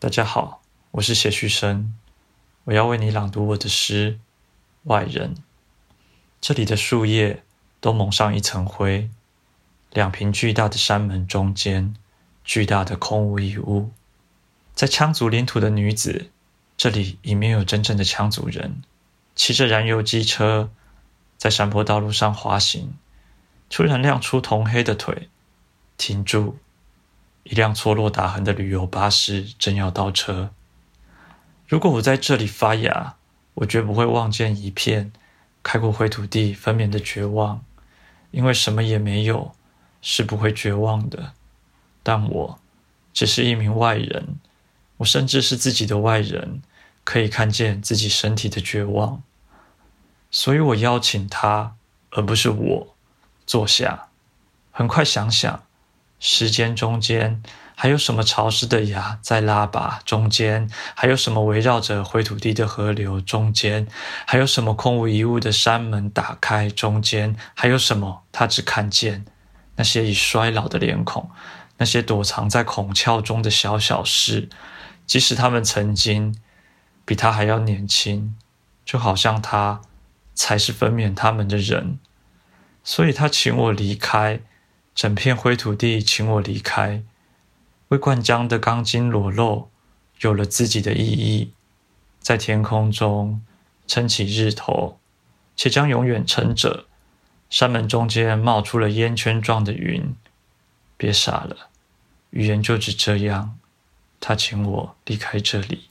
大家好，我是谢旭升，我要为你朗读我的诗《外人》。这里的树叶都蒙上一层灰，两平巨大的山门中间，巨大的空无一物。在羌族领土的女子，这里已没有真正的羌族人，骑着燃油机车在山坡道路上滑行，突然亮出铜黑的腿，停住。一辆错落打横的旅游巴士正要倒车。如果我在这里发芽，我绝不会望见一片开过灰土地分娩的绝望，因为什么也没有是不会绝望的。但我只是一名外人，我甚至是自己的外人，可以看见自己身体的绝望。所以我邀请他，而不是我，坐下，很快想想。时间中间还有什么潮湿的芽在拉拔？中间还有什么围绕着灰土地的河流？中间还有什么空无一物的山门打开？中间还有什么？他只看见那些已衰老的脸孔，那些躲藏在孔窍中的小小事，即使他们曾经比他还要年轻，就好像他才是分娩他们的人，所以他请我离开。整片灰土地，请我离开。未灌浆的钢筋裸露，有了自己的意义，在天空中撑起日头，且将永远撑着。山门中间冒出了烟圈状的云。别傻了，语言就只这样。他请我离开这里。